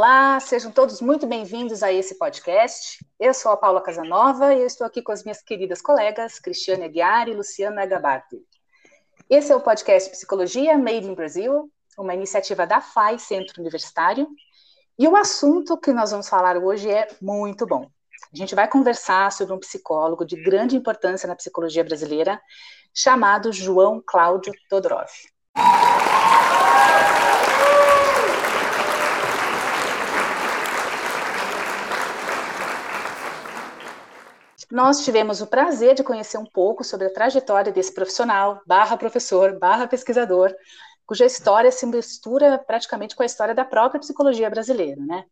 Olá, sejam todos muito bem-vindos a esse podcast. Eu sou a Paula Casanova e eu estou aqui com as minhas queridas colegas Cristiane Aguiar e Luciana Gabardi. Esse é o podcast Psicologia Made in Brasil, uma iniciativa da FAI Centro Universitário. E o assunto que nós vamos falar hoje é muito bom. A gente vai conversar sobre um psicólogo de grande importância na psicologia brasileira, chamado João Cláudio Todorov. Nós tivemos o prazer de conhecer um pouco sobre a trajetória desse profissional, barra professor, barra pesquisador, cuja história se mistura praticamente com a história da própria psicologia brasileira, né?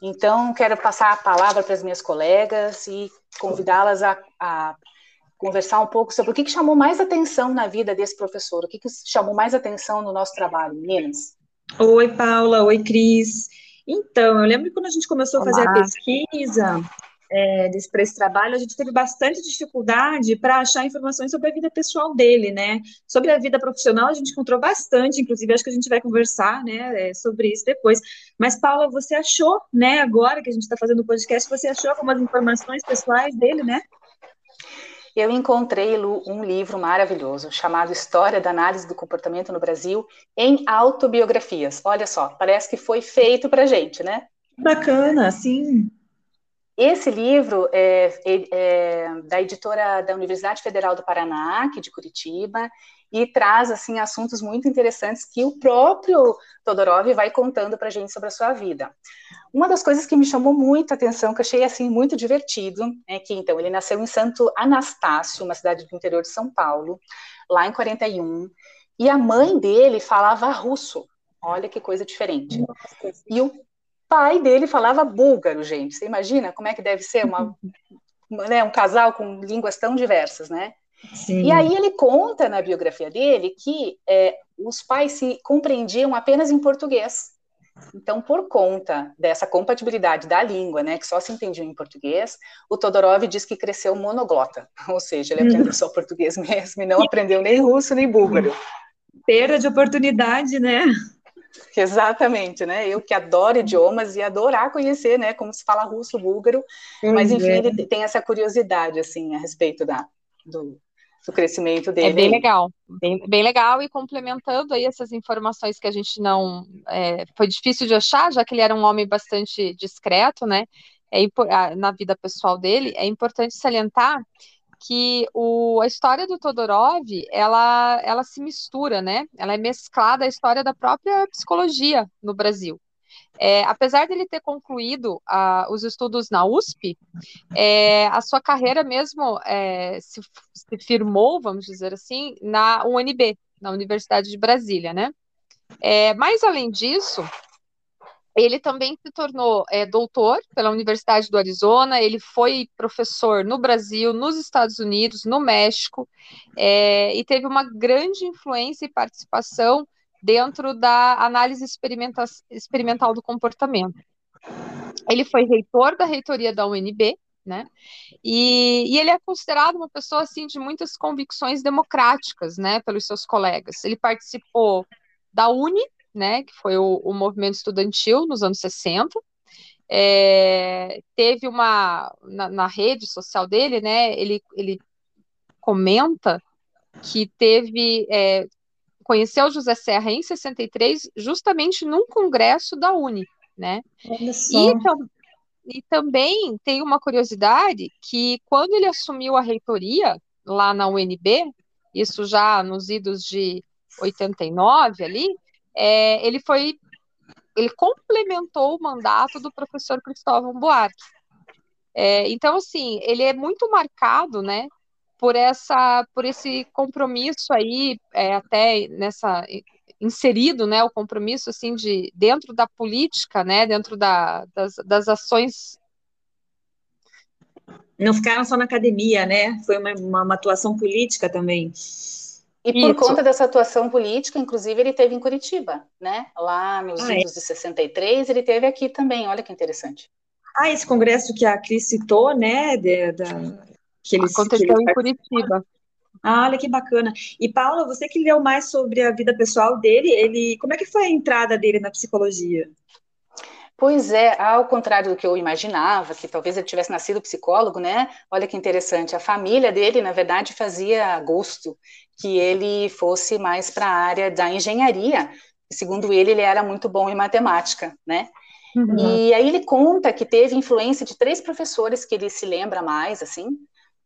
Então, quero passar a palavra para as minhas colegas e convidá-las a, a, conversar um pouco sobre o que, que, chamou mais atenção na vida desse professor, o que, que chamou mais atenção no nosso trabalho, meninas. Oi, Paula, oi, Cris. Então, eu lembro que quando a gente começou Olá. a fazer a pesquisa, é, desse, para esse trabalho, a gente teve bastante dificuldade para achar informações sobre a vida pessoal dele, né? Sobre a vida profissional, a gente encontrou bastante, inclusive acho que a gente vai conversar, né, é, sobre isso depois. Mas, Paula, você achou, né, agora que a gente está fazendo o podcast, você achou algumas informações pessoais dele, né? Eu encontrei um livro maravilhoso chamado História da Análise do Comportamento no Brasil em Autobiografias. Olha só, parece que foi feito para gente, né? Bacana, sim. Esse livro é, é, é, da editora da Universidade Federal do Paraná, aqui de Curitiba, e traz assim assuntos muito interessantes que o próprio Todorov vai contando para a gente sobre a sua vida. Uma das coisas que me chamou muito a atenção, que achei assim muito divertido, é que então ele nasceu em Santo Anastácio, uma cidade do interior de São Paulo, lá em 41, e a mãe dele falava russo. Olha que coisa diferente. E o pai dele falava búlgaro, gente. Você imagina como é que deve ser uma, né, um casal com línguas tão diversas, né? Sim. E aí ele conta na biografia dele que é, os pais se compreendiam apenas em português. Então, por conta dessa compatibilidade da língua, né, que só se entendia em português, o Todorov diz que cresceu monoglota, ou seja, ele aprendeu só português mesmo e não aprendeu nem russo nem búlgaro. Perda de oportunidade, né? Exatamente, né? Eu que adoro idiomas e adorar conhecer, né, como se fala russo, búlgaro, mas enfim, é. ele tem essa curiosidade, assim, a respeito da, do, do crescimento dele. É bem legal, bem, bem legal, e complementando aí essas informações que a gente não, é, foi difícil de achar, já que ele era um homem bastante discreto, né, é, na vida pessoal dele, é importante salientar que o, a história do Todorov, ela, ela se mistura, né? Ela é mesclada à história da própria psicologia no Brasil. É, apesar dele ter concluído uh, os estudos na USP, é, a sua carreira mesmo é, se, se, firmou, vamos dizer assim, na UNB, na Universidade de Brasília, né? É, mas além disso, ele também se tornou é, doutor pela Universidade do Arizona, ele foi professor no Brasil, nos Estados Unidos, no México, é, e teve uma grande influência e participação dentro da análise experimental do comportamento. Ele foi reitor da reitoria da UNB, né? E, e, ele é considerado uma pessoa assim de muitas convicções democráticas, né, pelos seus colegas. Ele participou da UNE, né, que foi o, o movimento estudantil nos anos 60. É, teve uma na, na, rede social dele, né? Ele, ele comenta que teve é, conheceu José Serra em 63, justamente num congresso da Uni, né? E, e também tem uma curiosidade que quando ele assumiu a reitoria lá na UNB, isso já nos idos de 89 ali, é, ele foi, ele complementou o mandato do professor Cristóvão Buarque. É, então, assim, ele é muito marcado, né, por essa, por esse compromisso aí, é, até nessa inserido, né, o compromisso assim de dentro da política, né, dentro da, das, das ações não ficaram só na academia, né? Foi uma, uma, uma atuação política também. E por Isso. conta dessa atuação política, inclusive, ele teve em Curitiba, né? Lá nos ah, anos é. de 63, ele teve aqui também, olha que interessante. Ah, esse congresso que a Cris citou, né? De, da, que eles, Aconteceu que eles... em Curitiba. Ah, olha que bacana. E Paula, você que leu mais sobre a vida pessoal dele, ele, como é que foi a entrada dele na psicologia? Pois é, ao contrário do que eu imaginava, que talvez ele tivesse nascido psicólogo, né? Olha que interessante, a família dele, na verdade, fazia gosto que ele fosse mais para a área da engenharia. Segundo ele, ele era muito bom em matemática, né? Uhum. E aí ele conta que teve influência de três professores que ele se lembra mais, assim,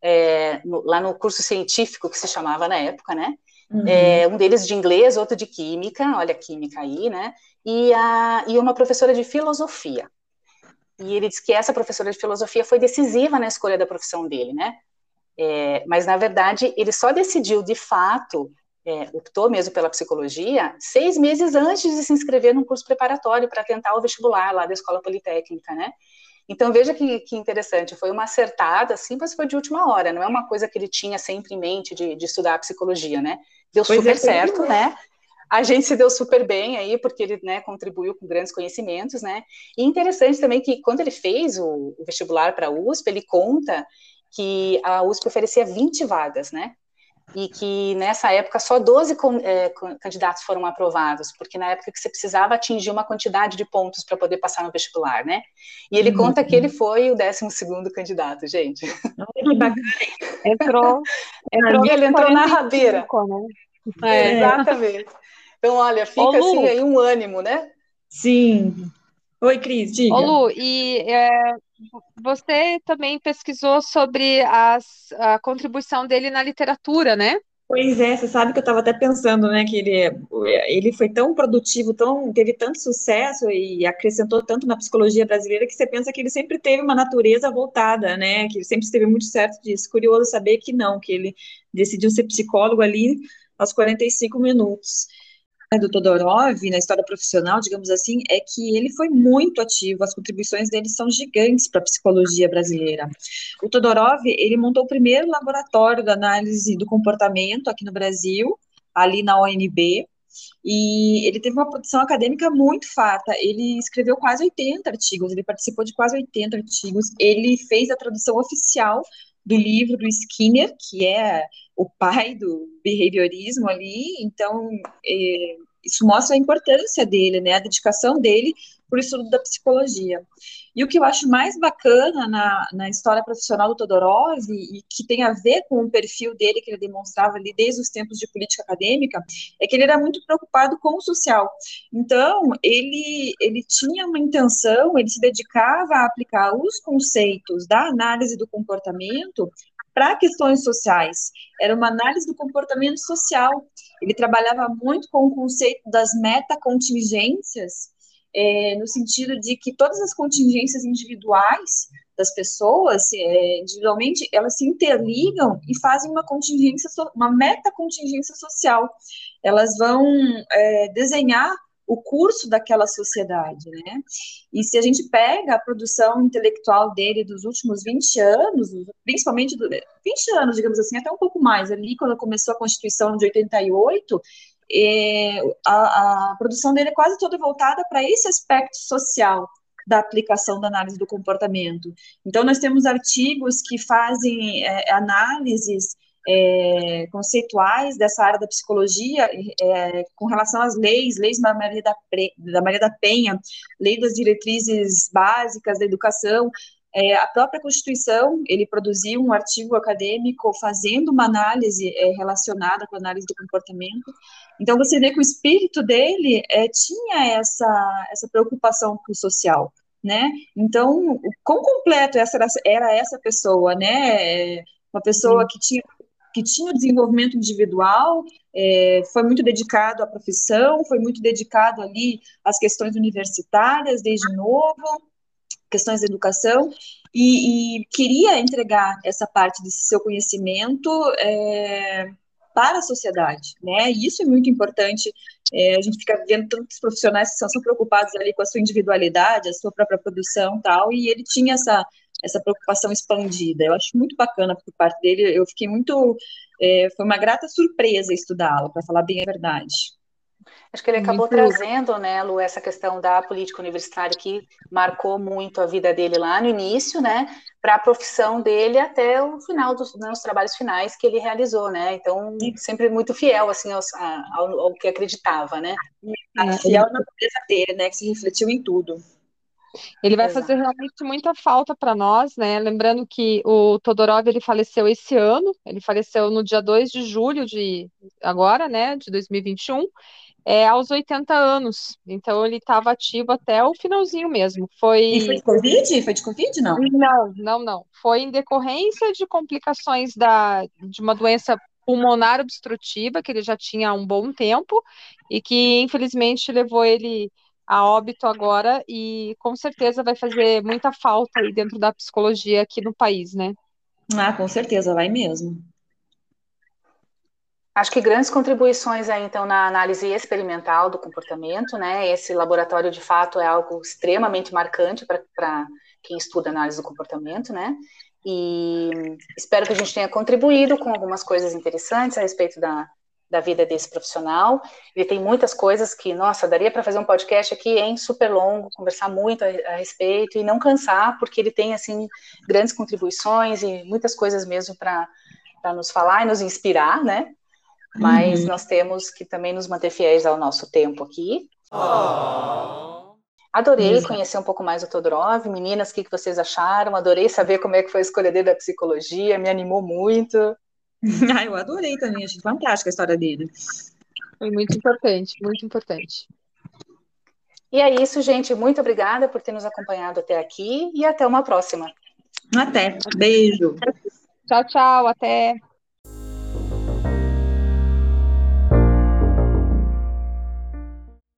é, no, lá no curso científico que se chamava na época, né? Uhum. É, um deles de inglês, outro de química, olha a química aí, né? e, a, e uma professora de filosofia. E ele diz que essa professora de filosofia foi decisiva na escolha da profissão dele, né? É, mas, na verdade, ele só decidiu, de fato, é, optou mesmo pela psicologia, seis meses antes de se inscrever num curso preparatório para tentar o vestibular lá da Escola Politécnica, né? Então, veja que, que, interessante, foi uma acertada, assim, mas foi de última hora, não é uma coisa que ele tinha sempre em mente de, de estudar psicologia, né? Deu pois super é, certo, né? a gente se deu super bem aí, porque ele né, contribuiu com grandes conhecimentos, né? E interessante também que quando ele fez o, o vestibular para a USP, ele conta que a USP oferecia 20 vagas, né? E que nessa época só 12 é, candidatos foram aprovados, porque na época que você precisava atingir uma quantidade de pontos para poder passar no vestibular, né? E ele uhum. conta que ele foi o 12 candidato, gente. Que bacana. Entrou, entrou ele entrou na rabeira. Né? É, exatamente. Então, olha, fica Ô, assim aí um ânimo, né? Sim. Oi, Cris, diga. Ô, Lu, e é, você também pesquisou sobre as, a contribuição dele na literatura, né? Pois é, você sabe que eu estava até pensando, né, que ele, ele foi tão produtivo, tão, teve tanto sucesso e acrescentou tanto na psicologia brasileira que você pensa que ele sempre teve uma natureza voltada, né, que ele sempre esteve muito certo disso. Curioso saber que não, que ele decidiu ser psicólogo ali aos 45 minutos do Todorov na história profissional, digamos assim, é que ele foi muito ativo, as contribuições dele são gigantes para a psicologia brasileira. O Todorov, ele montou o primeiro laboratório de análise do comportamento aqui no Brasil, ali na ONB, e ele teve uma produção acadêmica muito farta. Ele escreveu quase 80 artigos, ele participou de quase 80 artigos. Ele fez a tradução oficial do livro do Skinner, que é o pai do behaviorismo ali, então é, isso mostra a importância dele, né, a dedicação dele para o estudo da psicologia. E o que eu acho mais bacana na, na história profissional do Todorov, e que tem a ver com o perfil dele que ele demonstrava ali desde os tempos de política acadêmica, é que ele era muito preocupado com o social. Então, ele, ele tinha uma intenção, ele se dedicava a aplicar os conceitos da análise do comportamento para questões sociais. Era uma análise do comportamento social. Ele trabalhava muito com o conceito das metacontingências, é, no sentido de que todas as contingências individuais das pessoas, é, individualmente, elas se interligam e fazem uma contingência, uma metacontingência social. Elas vão é, desenhar o curso daquela sociedade, né? E se a gente pega a produção intelectual dele dos últimos 20 anos, principalmente do, 20 anos, digamos assim, até um pouco mais, ali quando começou a Constituição de 88, é, a, a produção dele é quase toda voltada para esse aspecto social da aplicação da análise do comportamento. Então, nós temos artigos que fazem é, análises é, conceituais dessa área da psicologia é, com relação às leis, leis da Maria da, da Maria da Penha, lei das diretrizes básicas da educação, é, a própria Constituição, ele produziu um artigo acadêmico fazendo uma análise é, relacionada com a análise do comportamento. Então, você vê que o espírito dele é, tinha essa, essa preocupação com o social, né? Então, quão completo essa era, era essa pessoa, né? Uma pessoa que tinha que tinha o desenvolvimento individual, é, foi muito dedicado à profissão, foi muito dedicado ali às questões universitárias desde novo, questões de educação, e, e queria entregar essa parte desse seu conhecimento é, para a sociedade, né? E isso é muito importante. É, a gente fica vendo tantos profissionais que são, preocupados ali com a sua individualidade, a sua própria produção, tal. E ele tinha essa essa preocupação expandida. Eu acho muito bacana por parte dele. Eu fiquei muito. É, foi uma grata surpresa estudá-lo, para falar bem a verdade. Acho que ele acabou muito... trazendo, né, Lu, essa questão da política universitária que marcou muito a vida dele lá no início, né, para a profissão dele até o final dos né, trabalhos finais que ele realizou, né. Então, sempre muito fiel, assim, ao, ao, ao que acreditava, né. É, fiel na natureza dele, né, que se refletiu em tudo. Ele vai Exato. fazer realmente muita falta para nós, né? Lembrando que o Todorov ele faleceu esse ano, ele faleceu no dia 2 de julho de agora, né, de 2021, é, aos 80 anos. Então ele estava ativo até o finalzinho mesmo. Foi... E foi de Covid? Foi de Covid, não? Não, não, não. Foi em decorrência de complicações da, de uma doença pulmonar obstrutiva, que ele já tinha há um bom tempo, e que infelizmente levou ele a óbito agora, e com certeza vai fazer muita falta aí dentro da psicologia aqui no país, né? Ah, com certeza, vai mesmo. Acho que grandes contribuições aí, então, na análise experimental do comportamento, né? Esse laboratório, de fato, é algo extremamente marcante para quem estuda análise do comportamento, né? E espero que a gente tenha contribuído com algumas coisas interessantes a respeito da, da vida desse profissional. Ele tem muitas coisas que, nossa, daria para fazer um podcast aqui em super longo, conversar muito a, a, respeito e não cansar, porque ele tem assim grandes contribuições e muitas coisas mesmo para nos falar e nos inspirar, né? Mas uhum. nós temos que também nos manter fiéis ao nosso tempo aqui. Oh. Adorei conhecer um pouco mais o Todorov. Meninas, o que, vocês acharam? Adorei saber como é que foi a escolha dele da psicologia, me animou muito. ah, eu adorei também, achei fantástica a história dele. Foi muito importante, muito importante. E é isso, gente. Muito obrigada por ter nos acompanhado até aqui e até uma próxima. Até. Beijo. Tchau, tchau. Até.